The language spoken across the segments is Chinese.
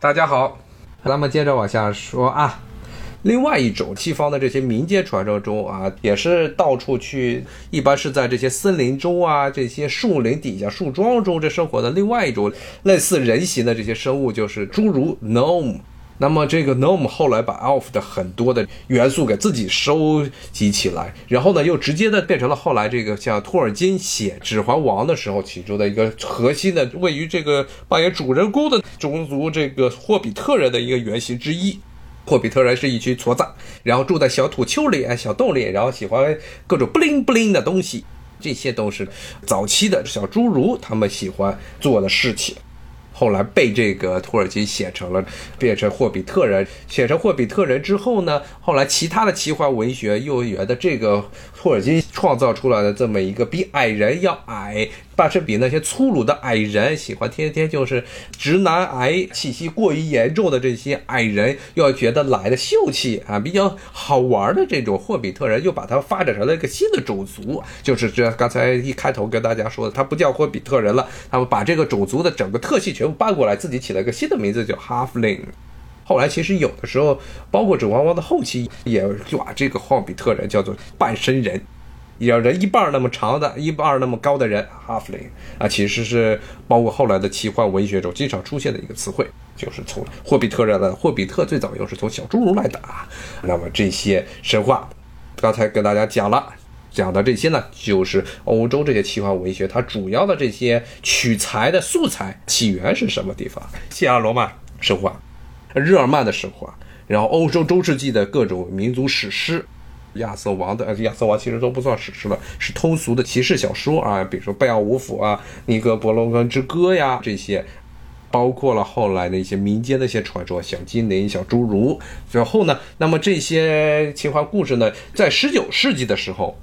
大家好，咱们接着往下说啊。另外一种西方的这些民间传说中啊，也是到处去，一般是在这些森林中啊、这些树林底下、树桩中这生活的另外一种类似人形的这些生物，就是侏儒 gnome。那么这个 gnome 后来把 elf 的很多的元素给自己收集起来，然后呢，又直接的变成了后来这个像托尔金写《指环王》的时候其中的一个核心的位于这个扮演主人公的种族这个霍比特人的一个原型之一。霍比特人是一群矬子，然后住在小土丘里、小洞里，然后喜欢各种不灵不灵的东西，这些都是早期的小侏儒他们喜欢做的事情。后来被这个土耳其写成了，变成霍比特人。写成霍比特人之后呢，后来其他的奇幻文学幼儿园的这个托尔金创造出来的这么一个比矮人要矮。但是比那些粗鲁的矮人喜欢天天就是直男癌气息过于严重的这些矮人，要觉得来的秀气啊，比较好玩的这种霍比特人，又把它发展成了一个新的种族，就是这刚才一开头跟大家说的，他不叫霍比特人了，他们把这个种族的整个特性全部搬过来，自己起了一个新的名字叫 Halfing。后来其实有的时候，包括《指环王》的后期，也就把这个霍比特人叫做半身人。有人一半那么长的，一半那么高的人，Halfing 啊，其实是包括后来的奇幻文学中经常出现的一个词汇，就是从霍比特人的霍比特最早又是从小侏儒来的啊。那么这些神话，刚才跟大家讲了，讲的这些呢，就是欧洲这些奇幻文学它主要的这些取材的素材起源是什么地方？希腊罗马神话，日耳曼的神话，然后欧洲中世纪的各种民族史诗。亚瑟王的，亚瑟王其实都不算史诗了，是通俗的骑士小说啊，比如说贝奥武夫啊、尼格伯罗根之歌呀这些，包括了后来的一些民间的一些传说，小精灵、小侏儒。然后呢，那么这些奇幻故事呢，在十九世纪的时候。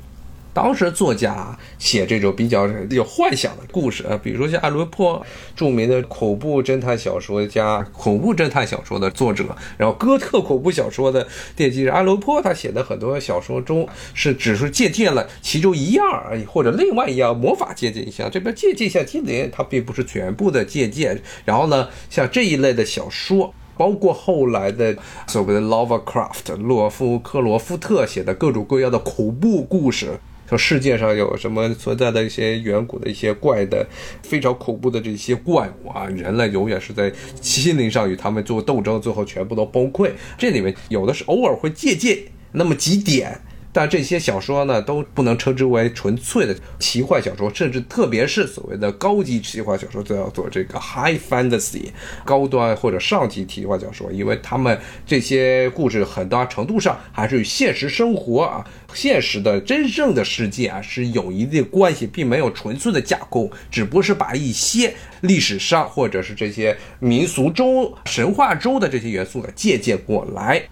当时作家写这种比较有幻想的故事啊，比如说像爱伦坡，著名的恐怖侦探小说家、恐怖侦探小说的作者，然后哥特恐怖小说的奠基人爱伦坡，他写的很多小说中是只是借鉴了其中一样而已，或者另外一样魔法借鉴一下，这边借鉴一下精灵，它并不是全部的借鉴。然后呢，像这一类的小说，包括后来的所谓的 Lovecraft 洛夫克罗夫特写的各种各样的恐怖故事。说世界上有什么存在的一些远古的一些怪的非常恐怖的这些怪物啊，人类永远是在心灵上与他们做斗争，最后全部都崩溃。这里面有的是偶尔会借鉴那么几点。但这些小说呢，都不能称之为纯粹的奇幻小说，甚至特别是所谓的高级奇幻小说，都要做这个 high fantasy，高端或者上级奇幻小说，因为他们这些故事很大程度上还是与现实生活啊、现实的真正的世界啊是有一定关系，并没有纯粹的架空，只不过是把一些历史上或者是这些民俗中、神话中的这些元素给借鉴过来。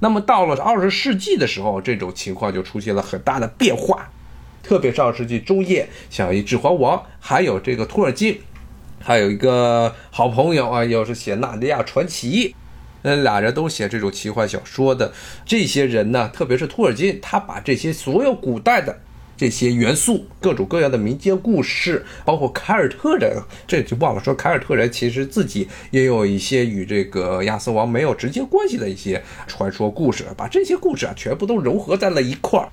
那么到了二十世纪的时候，这种情况就出现了很大的变化，特别是二十世纪中叶，像《指环王》，还有这个托尔金，还有一个好朋友啊，又是写《纳尼亚传奇》，嗯，俩人都写这种奇幻小说的这些人呢，特别是托尔金，他把这些所有古代的。这些元素，各种各样的民间故事，包括凯尔特人，这就忘了说，凯尔特人其实自己也有一些与这个亚瑟王没有直接关系的一些传说故事，把这些故事啊全部都融合在了一块儿。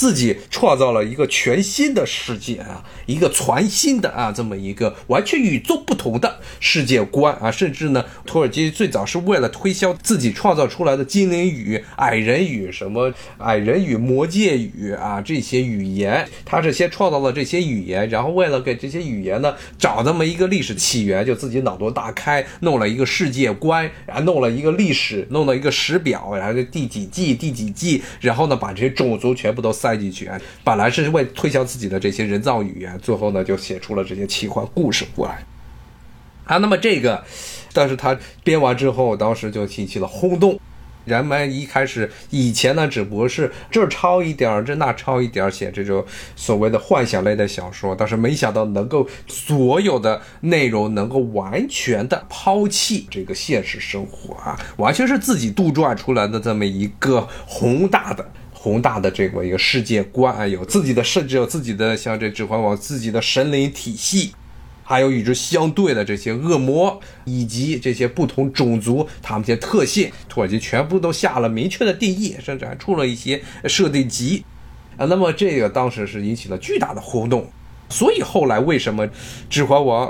自己创造了一个全新的世界啊，一个全新的啊，这么一个完全与众不同的世界观啊，甚至呢，土耳其最早是为了推销自己创造出来的精灵语、矮人语、什么矮人语、魔界语啊这些语言，他是先创造了这些语言，然后为了给这些语言呢找那么一个历史起源，就自己脑洞大开，弄了一个世界观，然后弄了一个历史，弄了一个史表，然后第几季第几季，然后呢把这些种族全部都塞。塞进去啊！本来是为推销自己的这些人造语言，最后呢就写出了这些奇幻故事过来啊。那么这个，但是他编完之后，当时就引起了轰动。人们一开始以前呢，只不过是这抄一点儿，这那抄一点儿，写这种所谓的幻想类的小说，但是没想到能够所有的内容能够完全的抛弃这个现实生活啊，完全是自己杜撰出来的这么一个宏大的。宏大的这么一个世界观啊，有自己的，甚至有自己的，像这《指环王》自己的神灵体系。还有与之相对的这些恶魔，以及这些不同种族他们这些特性，土耳其全部都下了明确的定义，甚至还出了一些设定集。啊，那么这个当时是引起了巨大的轰动，所以后来为什么《指环王》？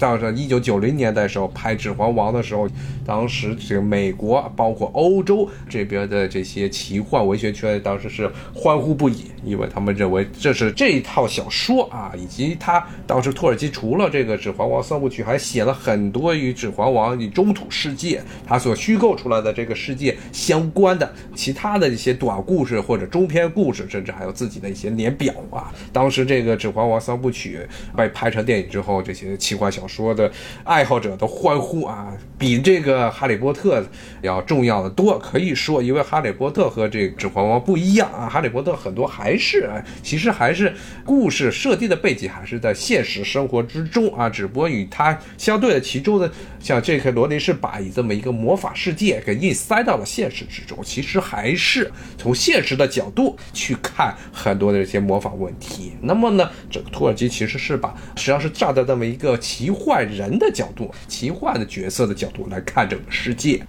到上一九九零年代时候拍《指环王》的时候，当时这个美国包括欧洲这边的这些奇幻文学圈当时是欢呼不已，因为他们认为这是这一套小说啊，以及他当时土耳其除了这个《指环王》三部曲，还写了很多与《指环王》与中土世界他所虚构出来的这个世界相关的其他的一些短故事或者中篇故事，甚至还有自己的一些年表啊。当时这个《指环王》三部曲被拍成电影之后，这些奇幻小说说的爱好者都欢呼啊，比这个《哈利波特》要重要的多。可以说，因为《哈利波特》和这《指环王》不一样啊，《哈利波特》很多还是其实还是故事设定的背景还是在现实生活之中啊，只不过与它相对的其中的像这个罗琳是把以这么一个魔法世界给硬塞到了现实之中，其实还是从现实的角度去看很多的这些魔法问题。那么呢，这个土耳其其实是把实际上是站在这么一个奇。换人的角度，奇幻的角色的角度来看整个世界，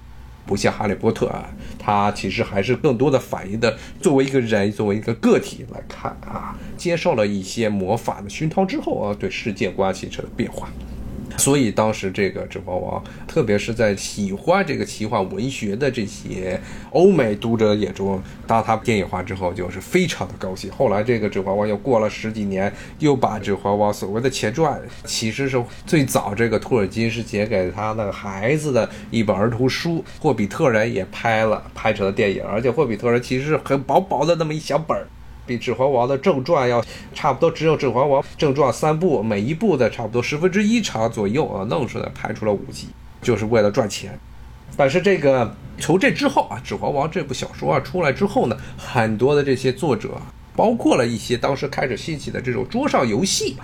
不像哈利波特啊，他其实还是更多的反映的作为一个人，作为一个个体来看啊，接受了一些魔法的熏陶之后啊，对世界关系成了变化。所以当时这个《指环王》，特别是在喜欢这个奇幻文学的这些欧美读者眼中，当它电影化之后，就是非常的高兴。后来这个《指环王》又过了十几年，又把《指环王》所谓的前传，其实是最早这个托尔金是写给他的孩子的一本儿童书，《霍比特人》也拍了，拍成了电影，而且《霍比特人》其实是很薄薄的那么一小本儿。比《指环王》的正传要差不多，只有《指环王》正传三部，每一部的差不多十分之一长左右啊，弄出来拍出了五集，就是为了赚钱。但是这个从这之后啊，《指环王》这部小说啊出来之后呢，很多的这些作者。包括了一些当时开始兴起的这种桌上游戏，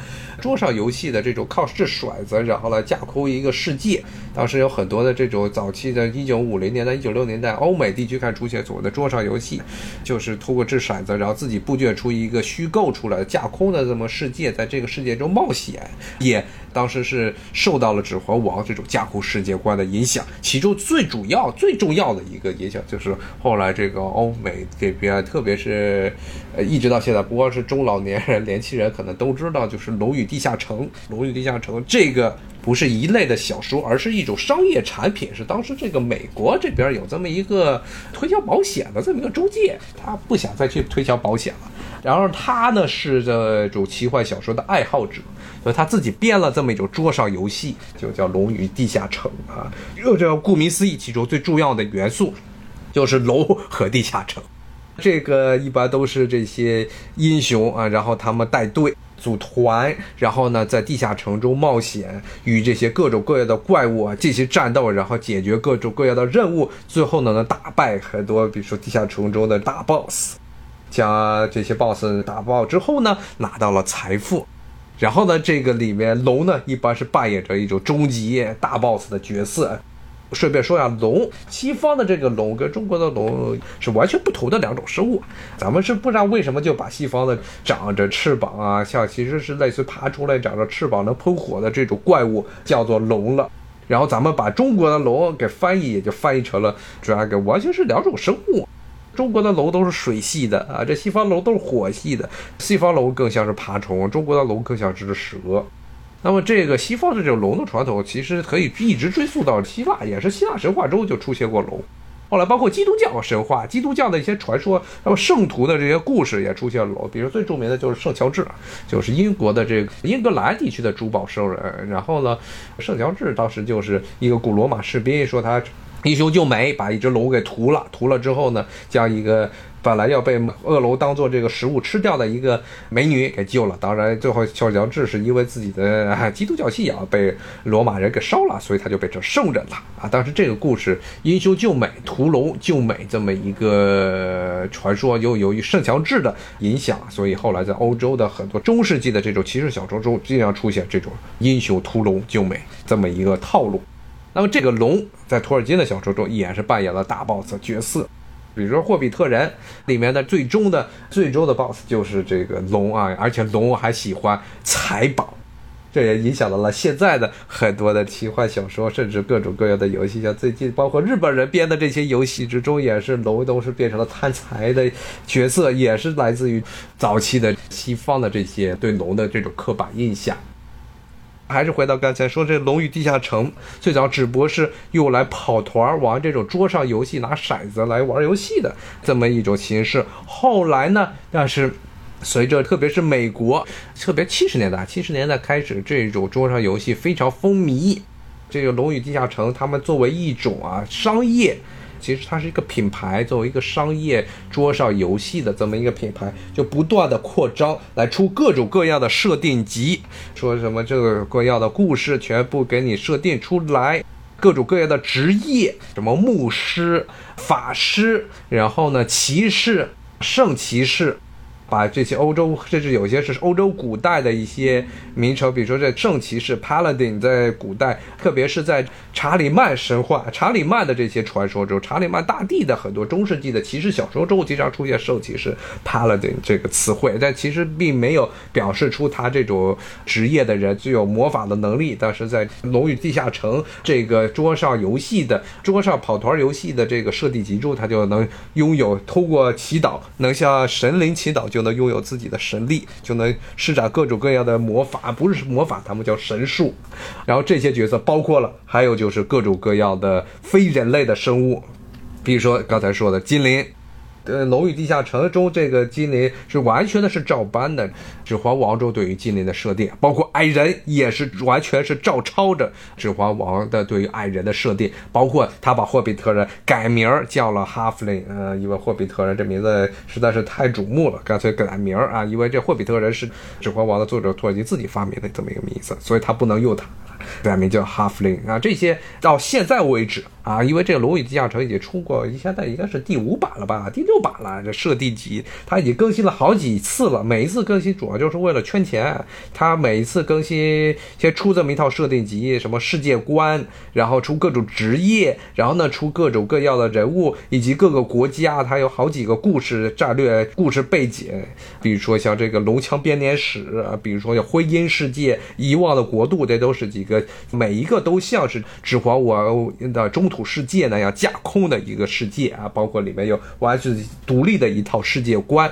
桌上游戏的这种靠掷骰子，然后来架空一个世界。当时有很多的这种早期的1950年代、196年代欧美地区开始出现所谓的桌上游戏，就是通过掷骰子，然后自己布局出一个虚构出来的架空的这么世界，在这个世界中冒险。也当时是受到了《指环王》这种架空世界观的影响。其中最主要、最重要的一个影响就是后来这个欧美这边，特别是呃一。直到现在，不光是中老年人、年轻人可能都知道，就是《龙与地下城》。《龙与地下城》这个不是一类的小说，而是一种商业产品。是当时这个美国这边有这么一个推销保险的这么一个中介，他不想再去推销保险了。然后他呢是这种奇幻小说的爱好者，所以他自己编了这么一种桌上游戏，就叫《龙与地下城》啊。这顾名思义，其中最重要的元素就是龙和地下城。这个一般都是这些英雄啊，然后他们带队组团，然后呢在地下城中冒险，与这些各种各样的怪物啊进行战斗，然后解决各种各样的任务，最后呢能打败很多，比如说地下城中的大 boss，将这些 boss 打爆之后呢拿到了财富，然后呢这个里面龙呢一般是扮演着一种终极大 boss 的角色。顺便说一下，龙，西方的这个龙跟中国的龙是完全不同的两种生物。咱们是不知道为什么就把西方的长着翅膀啊，像其实是类似爬出来长着翅膀能喷火的这种怪物叫做龙了。然后咱们把中国的龙给翻译，也就翻译成了 dragon，完全是两种生物。中国的龙都是水系的啊，这西方龙都是火系的。西方龙更像是爬虫，中国的龙更像是蛇。那么，这个西方的这种龙的传统，其实可以一直追溯到希腊，也是希腊神话中就出现过龙。后来，包括基督教神话、基督教的一些传说，那么圣徒的这些故事也出现了龙。比如最著名的就是圣乔治，就是英国的这个英格兰地区的珠宝商人。然后呢，圣乔治当时就是一个古罗马士兵，说他英雄救美，把一只龙给屠了。屠了之后呢，将一个。本来要被恶龙当做这个食物吃掉的一个美女给救了，当然最后乔乔治是因为自己的基督教信仰被罗马人给烧了，所以他就变成圣人了啊！当时这个故事英雄救美、屠龙救美这么一个传说，又由于圣乔治的影响，所以后来在欧洲的很多中世纪的这种骑士小说中，经常出现这种英雄屠龙救美这么一个套路。那么这个龙在托尔金的小说中依然是扮演了大 boss 角色。比如说《霍比特人》里面的最终的最终的 BOSS 就是这个龙啊，而且龙还喜欢财宝。这也影响到了现在的很多的奇幻小说，甚至各种各样的游戏，像最近包括日本人编的这些游戏之中，也是龙都是变成了贪财的角色，也是来自于早期的西方的这些对龙的这种刻板印象。还是回到刚才说，这《龙与地下城》最早只不过是用来跑团玩这种桌上游戏，拿骰子来玩游戏的这么一种形式。后来呢，但是随着特别是美国，特别七十年代，七十年代开始，这种桌上游戏非常风靡。这个《龙与地下城》，他们作为一种啊商业。其实它是一个品牌，作为一个商业桌上游戏的这么一个品牌，就不断的扩张，来出各种各样的设定集，说什么这个各样的故事全部给你设定出来，各种各样的职业，什么牧师、法师，然后呢骑士、圣骑士。把这些欧洲，甚至有些是欧洲古代的一些名称，比如说这圣骑士 Paladin，在古代，特别是在查理曼神话、查理曼的这些传说中，查理曼大帝的很多中世纪的骑士小说中，经常出现圣骑士 Paladin 这个词汇，但其实并没有表示出他这种职业的人具有魔法的能力。但是在《龙与地下城》这个桌上游戏的桌上跑团游戏的这个设定集中，他就能拥有通过祈祷，能向神灵祈祷。就能拥有自己的神力，就能施展各种各样的魔法，不是魔法，他们叫神术。然后这些角色包括了，还有就是各种各样的非人类的生物，比如说刚才说的精灵。呃，《龙与地下城》中这个精灵是完全的是照搬的，《指环王》中对于精灵的设定，包括矮人也是完全是照抄着《指环王》的对于矮人的设定，包括他把霍比特人改名叫了哈弗林，呃，因为霍比特人这名字实在是太瞩目了，干脆改名啊，因为这霍比特人是《指环王》的作者托尔金自己发明的这么一个名字，所以他不能用它。改名叫哈弗林。啊，这些到现在为止 啊，因为这个《龙与地下城》已经出过，现在应该是第五版了吧，第六版了。这设定集它已经更新了好几次了，每一次更新主要就是为了圈钱。它每一次更新先出这么一套设定集，什么世界观，然后出各种职业，然后呢出各种各样的人物以及各个国家，它有好几个故事战略故事背景，比如说像这个龙枪编年史，比如说叫婚姻世界、遗忘的国度，这都是几个。每一个都像是《指环王》的中途土世界那样架空的一个世界啊，包括里面有完全独立的一套世界观。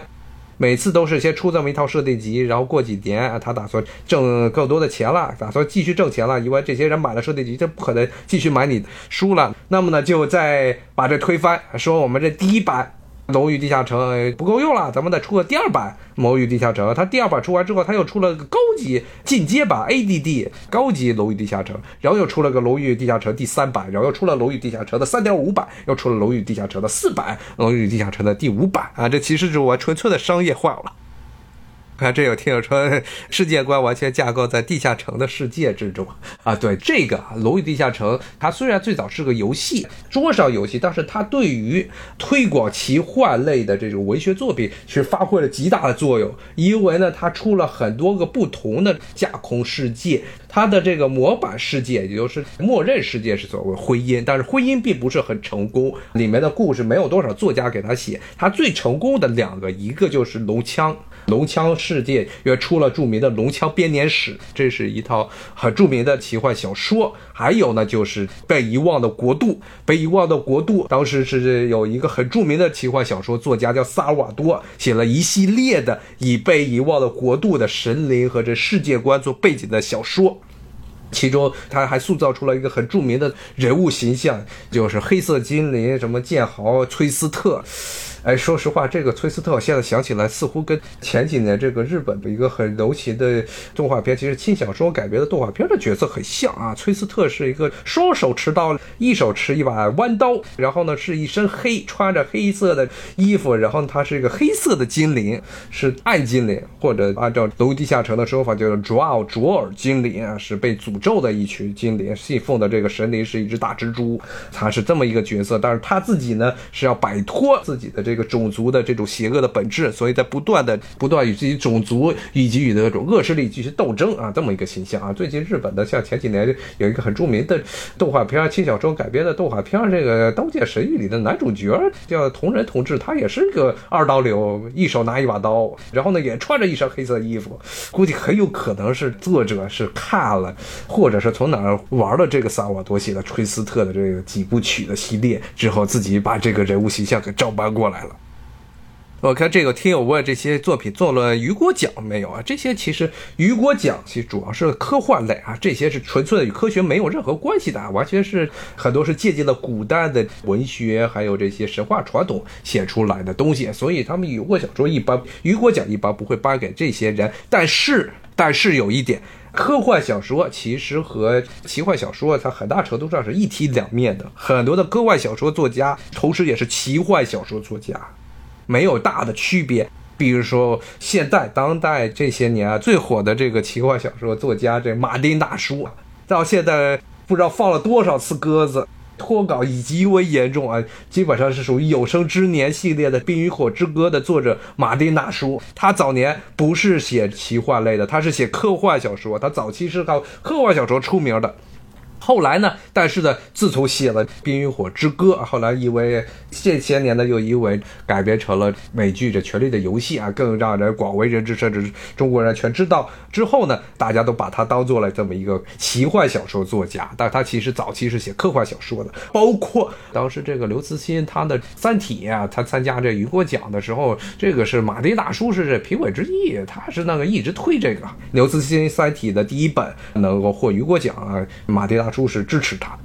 每次都是先出这么一套设定集，然后过几年啊他打算挣更多的钱了，打算继续挣钱了，因为这些人买了设定集，就不可能继续买你书了。那么呢，就再把这推翻，说我们这第一版。《龙宇地下城》不够用了，咱们再出个第二版《龙宇地下城》。它第二版出完之后，它又出了个高级进阶版 ADD 高级《楼宇地下城》，然后又出了个《楼宇地下城》第三版，然后又出了《楼宇地下城》的三点五版，又出了《楼宇地下城》的四版，《龙与地下城》的第五版啊！这其实就是我纯粹的商业化了。看，这有听友说，世界观完全架构在地下城的世界之中啊。对这个《龙与地下城》，它虽然最早是个游戏，桌上游戏，但是它对于推广奇幻类的这种文学作品，是发挥了极大的作用。因为呢，它出了很多个不同的架空世界，它的这个模板世界，也就是默认世界是所谓婚姻，但是婚姻并不是很成功，里面的故事没有多少作家给他写。他最成功的两个，一个就是龙枪。龙枪世界又出了著名的《龙枪编年史》，这是一套很著名的奇幻小说。还有呢，就是《被遗忘的国度》。《被遗忘的国度》当时是有一个很著名的奇幻小说作家叫萨尔瓦多，写了一系列的以被遗忘的国度的神灵和这世界观做背景的小说。其中他还塑造出了一个很著名的人物形象，就是黑色精灵，什么剑豪崔斯特。哎，说实话，这个崔斯特现在想起来，似乎跟前几年这个日本的一个很流行的动画片，其实轻小说改编的动画片的角色很像啊。崔斯特是一个双手持刀，一手持一把弯刀，然后呢是一身黑，穿着黑色的衣服，然后他是一个黑色的精灵，是暗精灵，或者按照《龙地下城》的说法，叫做卓奥卓尔精灵啊，是被诅咒的一群精灵，信奉的这个神灵是一只大蜘蛛，他是这么一个角色。但是他自己呢是要摆脱自己的这个种族的这种邪恶的本质，所以在不断的不断与自己种族以及与那种恶势力进行斗争啊，这么一个形象啊。最近日本的像前几年有一个很著名的动画片轻小说改编的动画片，这个《刀剑神域》里的男主角叫同人同志，他也是一个二刀流，一手拿一把刀，然后呢也穿着一身黑色衣服，估计很有可能是作者是看了，或者是从哪儿玩了这个萨瓦多写的《崔斯特》的这个几部曲的系列之后，自己把这个人物形象给照搬过来。我看这个听友问这些作品做了雨果奖没有啊？这些其实雨果奖其实主要是科幻类啊，这些是纯粹的与科学没有任何关系的，完全是很多是借鉴了古代的文学还有这些神话传统写出来的东西，所以他们雨果小说一般雨果奖一般不会颁给这些人。但是但是有一点，科幻小说其实和奇幻小说它很大程度上是一体两面的，很多的科幻小说作家同时也是奇幻小说作家。没有大的区别，比如说现在当代这些年啊最火的这个奇幻小说作家这马丁大叔啊，到现在不知道放了多少次鸽子，脱稿已极为严重啊，基本上是属于有生之年系列的《冰与火之歌》的作者马丁大叔，他早年不是写奇幻类的，他是写科幻小说，他早期是靠科幻小说出名的。后来呢？但是呢，自从写了《冰与火之歌》，后来因为这些年呢，又因为改编成了美剧《这权力的游戏》啊，更让人广为人知，甚至中国人全知道。之后呢，大家都把他当做了这么一个奇幻小说作家，但他其实早期是写科幻小说的。包括当时这个刘慈欣他的《三体》啊，他参加这雨果奖的时候，这个是马丁大叔是这评委之一，他是那个一直推这个刘慈欣《三体》的第一本能够获雨果奖啊，马丁大。书是支持他的，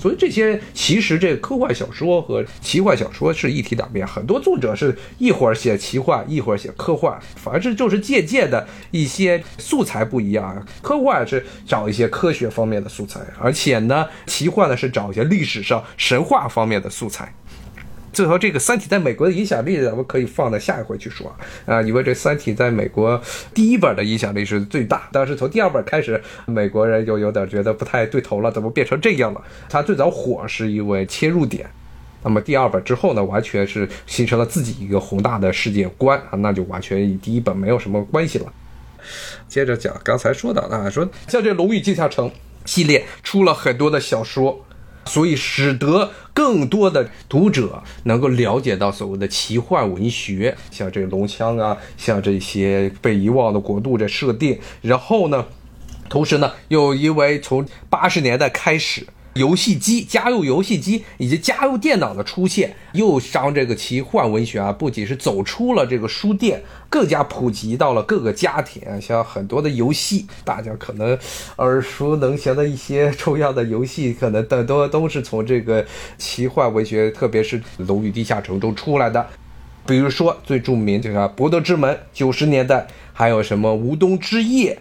所以这些其实这科幻小说和奇幻小说是一体两面。很多作者是一会儿写奇幻，一会儿写科幻，反正就是借鉴的一些素材不一样。科幻是找一些科学方面的素材，而且呢，奇幻呢是找一些历史上神话方面的素材。最后，这个《三体》在美国的影响力，咱们可以放在下一回去说啊。因为这《三体》在美国第一本的影响力是最大，但是从第二本开始，美国人就有点觉得不太对头了，怎么变成这样了？它最早火是因为切入点，那么第二本之后呢，完全是形成了自己一个宏大的世界观啊，那就完全与第一本没有什么关系了。接着讲刚才说到的，说像这《龙与地下城》系列出了很多的小说。所以使得更多的读者能够了解到所谓的奇幻文学，像这个龙枪啊，像这些被遗忘的国度的设定。然后呢，同时呢，又因为从八十年代开始。游戏机、家用游戏机以及家用电脑的出现，又让这个奇幻文学啊，不仅是走出了这个书店，更加普及到了各个家庭。像很多的游戏，大家可能耳熟能详的一些重要的游戏，可能等多都是从这个奇幻文学，特别是《龙与地下城》中出来的。比如说最著名这个《博德之门》，九十年代还有什么《无冬之夜》。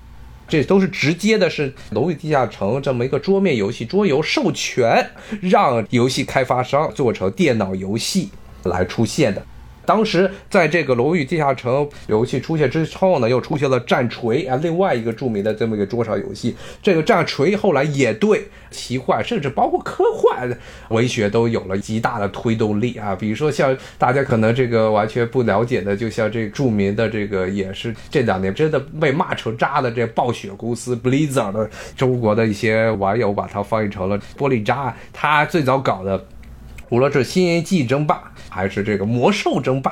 这都是直接的，是《龙与地下城》这么一个桌面游戏桌游授权，让游戏开发商做成电脑游戏来出现的。当时在这个《龙与地下城》游戏出现之后呢，又出现了战锤啊，另外一个著名的这么一个桌上游戏。这个战锤后来也对奇幻，甚至包括科幻文学都有了极大的推动力啊。比如说像大家可能这个完全不了解的，就像这著名的这个也是这两年真的被骂成渣的这暴雪公司 Blizzard 的中国的一些网友把它翻译成了玻璃渣，他最早搞的。无论是《新世纪争霸》还是这个《魔兽争霸》，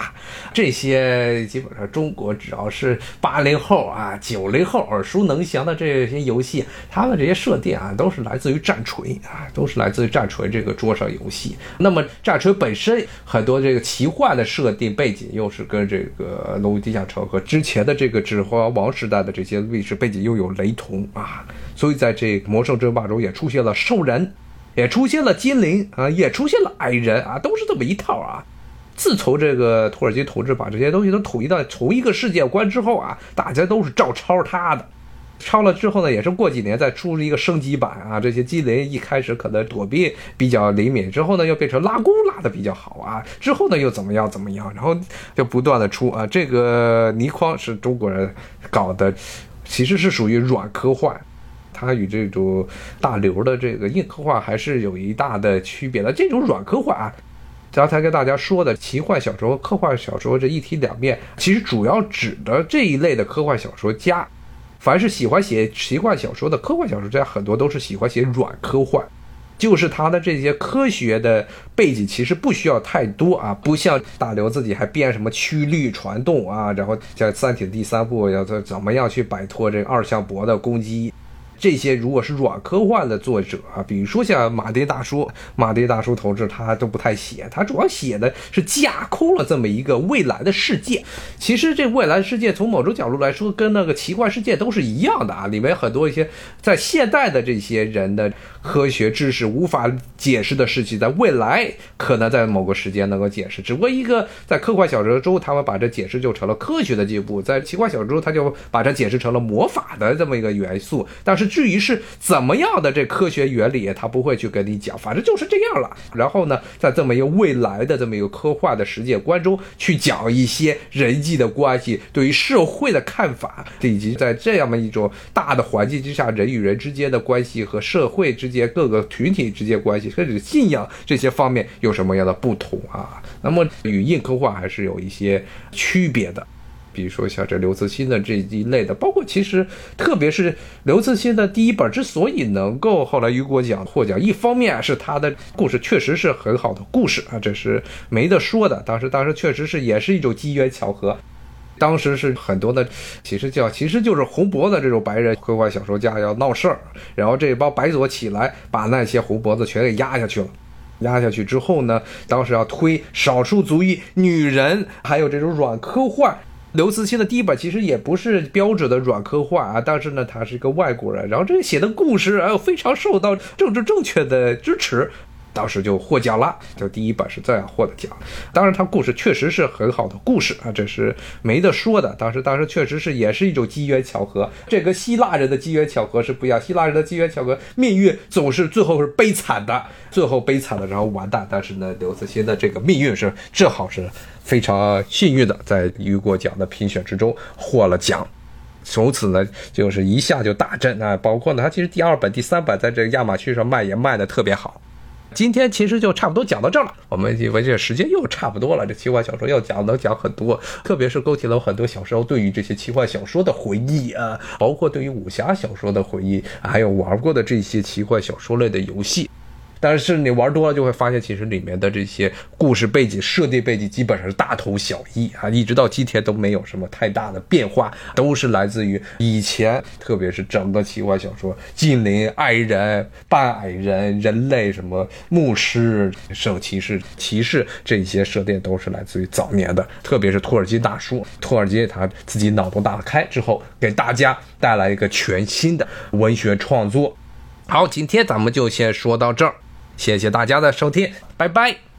这些基本上中国只要是八零后啊、九零后耳熟能详的这些游戏，他们这些设定啊，都是来自于战锤啊，都是来自于战锤这个桌上游戏。那么战锤本身很多这个奇幻的设定背景，又是跟这个《龙与地下城》和之前的这个《指环王》时代的这些历史背景又有雷同啊，所以在这《魔兽争霸》中也出现了兽人。也出现了精灵啊，也出现了矮人啊，都是这么一套啊。自从这个土耳其同志把这些东西都统一到同一个世界观之后啊，大家都是照抄他的。抄了之后呢，也是过几年再出一个升级版啊。这些精灵一开始可能躲避比较灵敏，之后呢又变成拉弓拉的比较好啊，之后呢又怎么样怎么样，然后就不断的出啊。这个倪匡是中国人搞的，其实是属于软科幻。它与这种大刘的这个硬科幻还是有一大的区别的。这种软科幻啊，刚才跟大家说的奇幻小说、科幻小说这一体两面，其实主要指的这一类的科幻小说家。凡是喜欢写奇幻小说的科幻小说家，很多都是喜欢写软科幻。就是他的这些科学的背景其实不需要太多啊，不像大刘自己还编什么曲率传动啊，然后像《三体》第三部要怎怎么样去摆脱这个二向箔的攻击。这些如果是软科幻的作者啊，比如说像马丁大叔，马丁大叔同志，他都不太写，他主要写的是架空了这么一个未来的世界。其实这未来世界从某种角度来说，跟那个奇幻世界都是一样的啊，里面很多一些在现代的这些人的科学知识无法解释的事情，在未来可能在某个时间能够解释。只不过一个在科幻小说中，他们把这解释就成了科学的进步；在奇幻小说中，他就把这解释成了魔法的这么一个元素。但是。至于是怎么样的这科学原理，他不会去跟你讲，反正就是这样了。然后呢，在这么一个未来的这么一个科幻的世界观中，去讲一些人际的关系，对于社会的看法，以及在这样的一种大的环境之下，人与人之间的关系和社会之间各个群体之间关系，甚至信仰这些方面有什么样的不同啊？那么与硬科幻还是有一些区别的。比如说像这刘慈欣的这一类的，包括其实特别是刘慈欣的第一本之所以能够后来雨果奖获奖，一方面是他的故事确实是很好的故事啊，这是没得说的。当时当时确实是也是一种机缘巧合，当时是很多的，其实叫其实就是红脖子这种白人科幻小说家要闹事儿，然后这帮白左起来把那些红脖子全给压下去了。压下去之后呢，当时要推少数族裔、女人，还有这种软科幻。刘慈欣的第一本其实也不是标准的软科幻啊，但是呢，他是一个外国人，然后这个写的故事啊，非常受到政治正确的支持。当时就获奖了，就第一本是这样获的奖。当然，他故事确实是很好的故事啊，这是没得说的。当时，当时确实是也是一种机缘巧合。这个希腊人的机缘巧合是不一样，希腊人的机缘巧合命运总是最后是悲惨的，最后悲惨的，然后完蛋。但是呢，刘慈欣的这个命运是正好是非常幸运的，在雨果奖的评选之中获了奖，从此呢就是一下就大振啊。包括呢，他其实第二本、第三本在这个亚马逊上卖也卖的特别好。今天其实就差不多讲到这儿了，我们以为这时间又差不多了。这奇幻小说要讲能讲很多，特别是勾起了我很多小时候对于这些奇幻小说的回忆啊，包括对于武侠小说的回忆，还有玩过的这些奇幻小说类的游戏。但是你玩多了就会发现，其实里面的这些故事背景、设定背景基本上是大同小异啊，一直到今天都没有什么太大的变化，都是来自于以前，特别是整个奇幻小说，精灵、矮人、半矮人、人类什么牧师、圣骑士、骑士这些设定都是来自于早年的，特别是托尔金大叔，托尔金他自己脑洞大开之后，给大家带来一个全新的文学创作。好，今天咱们就先说到这儿。谢谢大家的收听，拜拜。